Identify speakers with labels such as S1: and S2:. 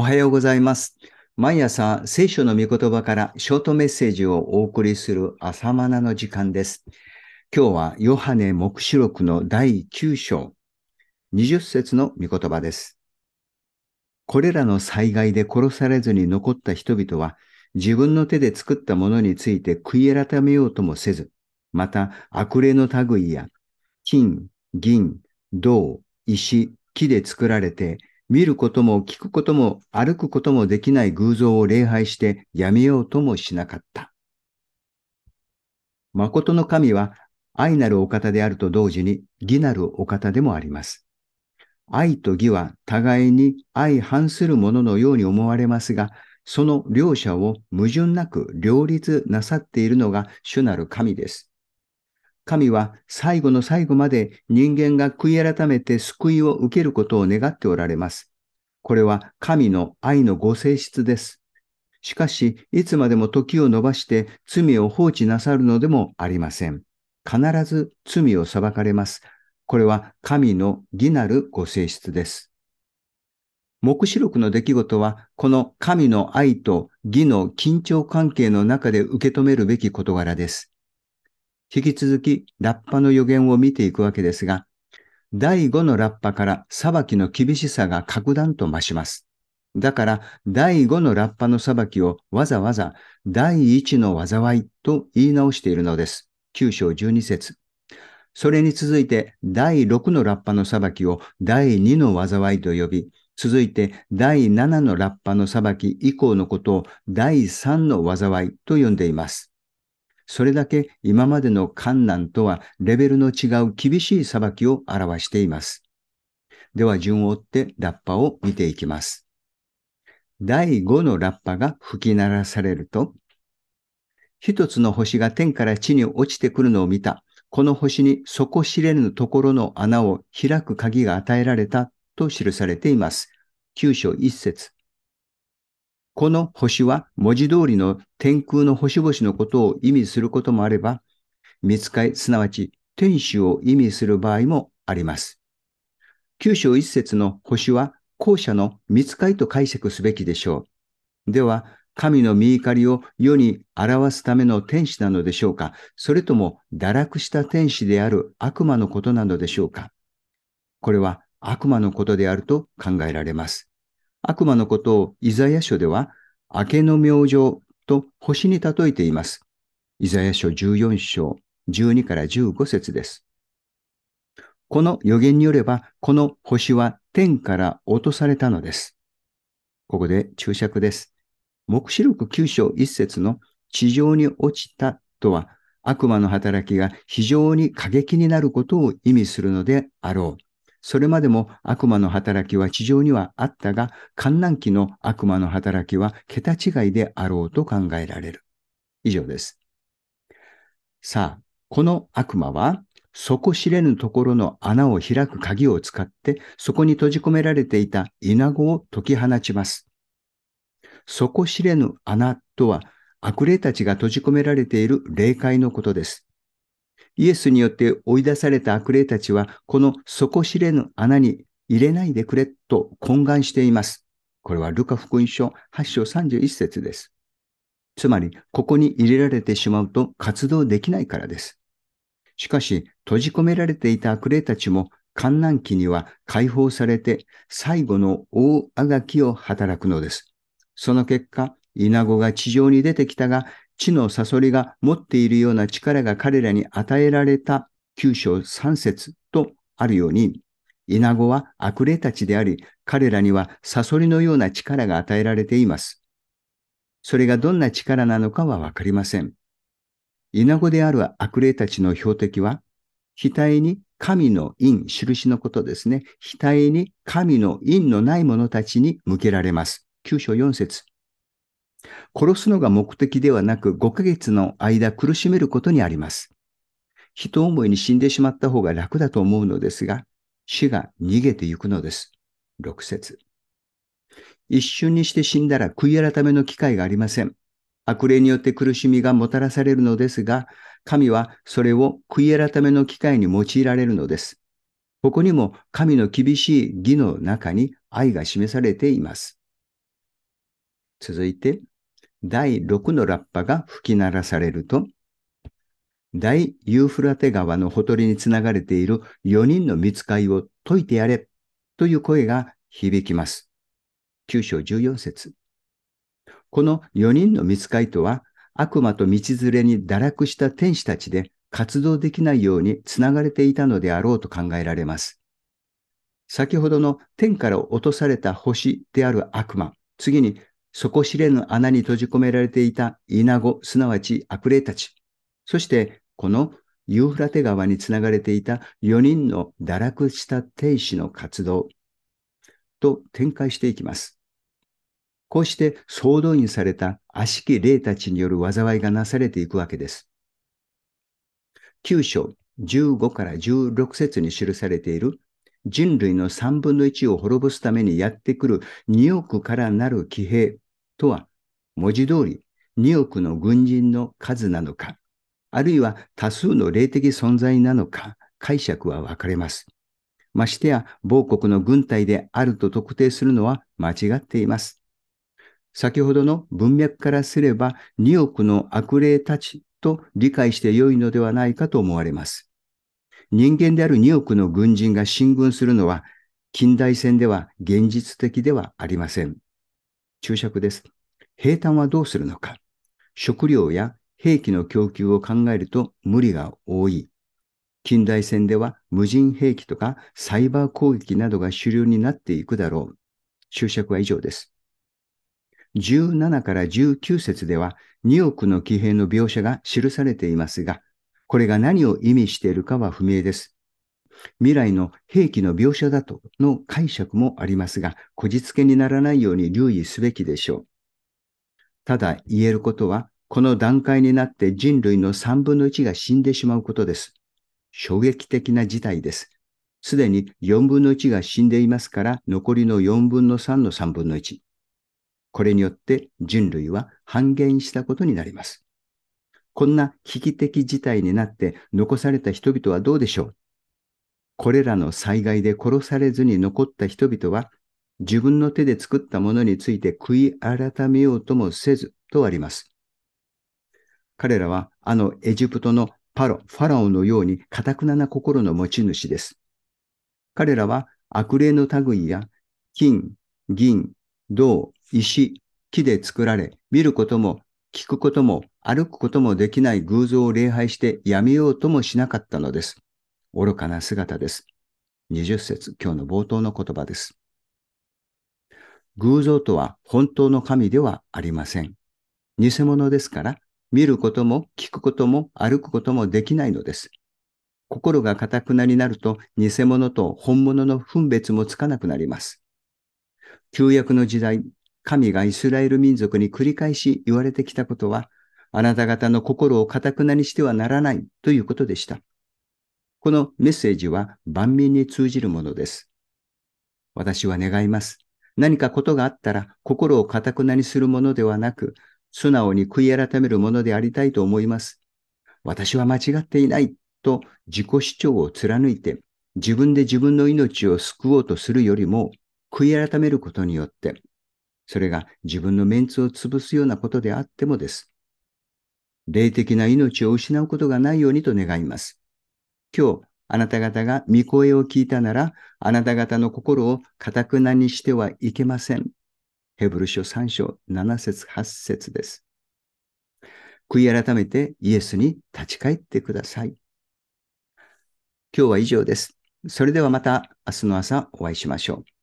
S1: おはようございます。毎朝聖書の御言葉からショートメッセージをお送りする朝マナの時間です。今日はヨハネ目視録の第9章、20節の御言葉です。これらの災害で殺されずに残った人々は自分の手で作ったものについて悔い改めようともせず、また悪霊の類や金、銀、銅、石、木で作られて見ることも聞くことも歩くこともできない偶像を礼拝してやめようともしなかった。誠の神は愛なるお方であると同時に義なるお方でもあります。愛と義は互いに相反するもののように思われますが、その両者を矛盾なく両立なさっているのが主なる神です。神は最後の最後まで人間が悔い改めて救いを受けることを願っておられます。これは神の愛のご性質です。しかし、いつまでも時を延ばして罪を放置なさるのでもありません。必ず罪を裁かれます。これは神の義なるご性質です。目視録の出来事は、この神の愛と義の緊張関係の中で受け止めるべき事柄です。引き続き、ラッパの予言を見ていくわけですが、第5のラッパから裁きの厳しさが格段と増します。だから、第5のラッパの裁きをわざわざ第1の災いと言い直しているのです。9章12節それに続いて、第6のラッパの裁きを第2の災いと呼び、続いて第7のラッパの裁き以降のことを第3の災いと呼んでいます。それだけ今までの観難とはレベルの違う厳しい裁きを表しています。では順を追ってラッパを見ていきます。第5のラッパが吹き鳴らされると、一つの星が天から地に落ちてくるのを見た。この星に底知れぬところの穴を開く鍵が与えられたと記されています。9章1節この星は文字通りの天空の星々のことを意味することもあれば、見つかい、すなわち天使を意味する場合もあります。9章1節の星は後者の見つかいと解釈すべきでしょう。では、神の見怒りを世に表すための天使なのでしょうか？それとも堕落した天使である悪魔のことなのでしょうか？これは悪魔のことであると考えられます。悪魔のことをイザヤ書では明けの明星と星に例えています。イザヤ書14章12から15節です。この予言によれば、この星は天から落とされたのです。ここで注釈です。目視録9章1節の地上に落ちたとは悪魔の働きが非常に過激になることを意味するのであろう。それまでも悪魔の働きは地上にはあったが、観覧期の悪魔の働きは桁違いであろうと考えられる。以上です。さあ、この悪魔は底知れぬところの穴を開く鍵を使って、そこに閉じ込められていた稲子を解き放ちます。底知れぬ穴とは悪霊たちが閉じ込められている霊界のことです。イエスによって追い出された悪霊たちは、この底知れぬ穴に入れないでくれと懇願しています。これはルカ福音書8章31節です。つまり、ここに入れられてしまうと活動できないからです。しかし、閉じ込められていた悪霊たちも、観覧期には解放されて、最後の大あがきを働くのです。その結果、イナゴが地上に出てきたが、地のサソリが持っているような力が彼らに与えられた九章三節とあるように、イナゴは悪霊たちであり、彼らにはサソリのような力が与えられています。それがどんな力なのかはわかりません。イナゴである悪霊たちの標的は、額に神の印、印のことですね。額に神の印のない者たちに向けられます。9章4節殺すのが目的ではなく5ヶ月の間苦しめることにあります。人思いに死んでしまった方が楽だと思うのですが、死が逃げてゆくのです。6節一瞬にして死んだら悔い改めの機会がありません。悪霊によって苦しみがもたらされるのですが、神はそれを悔い改めの機会に用いられるのです。ここにも神の厳しい義の中に愛が示されています。続いて、第6のラッパが吹き鳴らされると、大ユーフラテ川のほとりにつながれている4人の見つかいを解いてやれという声が響きます。9章14節この4人の見つかいとは、悪魔と道連れに堕落した天使たちで活動できないようにつながれていたのであろうと考えられます。先ほどの天から落とされた星である悪魔、次に底知れぬ穴に閉じ込められていたイナゴ、すなわち悪霊たち、そしてこのユーフラテ川につながれていた4人の堕落した天使の活動と展開していきます。こうして総動員された悪しき霊たちによる災いがなされていくわけです。9章15から16節に記されている人類の3分の1を滅ぼすためにやってくる2億からなる騎兵とは、文字通り2億の軍人の数なのか、あるいは多数の霊的存在なのか、解釈は分かれます。ましてや、某国の軍隊であると特定するのは間違っています。先ほどの文脈からすれば、2億の悪霊たちと理解して良いのではないかと思われます。人間である2億の軍人が進軍するのは、近代戦では現実的ではありません。注釈です。兵隊はどうするのか。食料や兵器の供給を考えると無理が多い。近代戦では無人兵器とかサイバー攻撃などが主流になっていくだろう。注釈は以上です。17から19節では2億の騎兵の描写が記されていますが、これが何を意味しているかは不明です。未来の兵器の描写だとの解釈もありますが、こじつけにならないように留意すべきでしょう。ただ言えることは、この段階になって人類の3分の1が死んでしまうことです。衝撃的な事態です。すでに4分の1が死んでいますから、残りの4分の3の3分の1。これによって人類は半減したことになります。こんな危機的事態になって残された人々はどうでしょう？これらの災害で殺されずに残った人々は自分の手で作ったものについて悔い改めようともせずとあります。彼らはあのエジプトのパロ、ファラオのように堅くなな心の持ち主です。彼らは悪霊の類や金、銀、銅、石、木で作られ、見ることも聞くことも歩くこともできない偶像を礼拝してやめようともしなかったのです。愚かな姿です。20節、今日の冒頭の言葉です。偶像とは本当の神ではありません。偽物ですから、見ることも聞くことも歩くこともできないのです。心が堅くなになると偽物と本物の分別もつかなくなります。旧約の時代、神がイスラエル民族に繰り返し言われてきたことは、あなた方の心を堅くなにしてはならないということでした。このメッセージは万民に通じるものです。私は願います。何かことがあったら心を堅くなにするものではなく、素直に悔い改めるものでありたいと思います。私は間違っていないと自己主張を貫いて自分で自分の命を救おうとするよりも悔い改めることによってそれが自分のメンツを潰すようなことであってもです。霊的な命を失うことがないようにと願います。今日、あなた方が御声を聞いたなら、あなた方の心を堅くなにしてはいけません。ヘブル書3章7節8節です。悔い改めてイエスに立ち返ってください。今日は以上です。それではまた明日の朝お会いしましょう。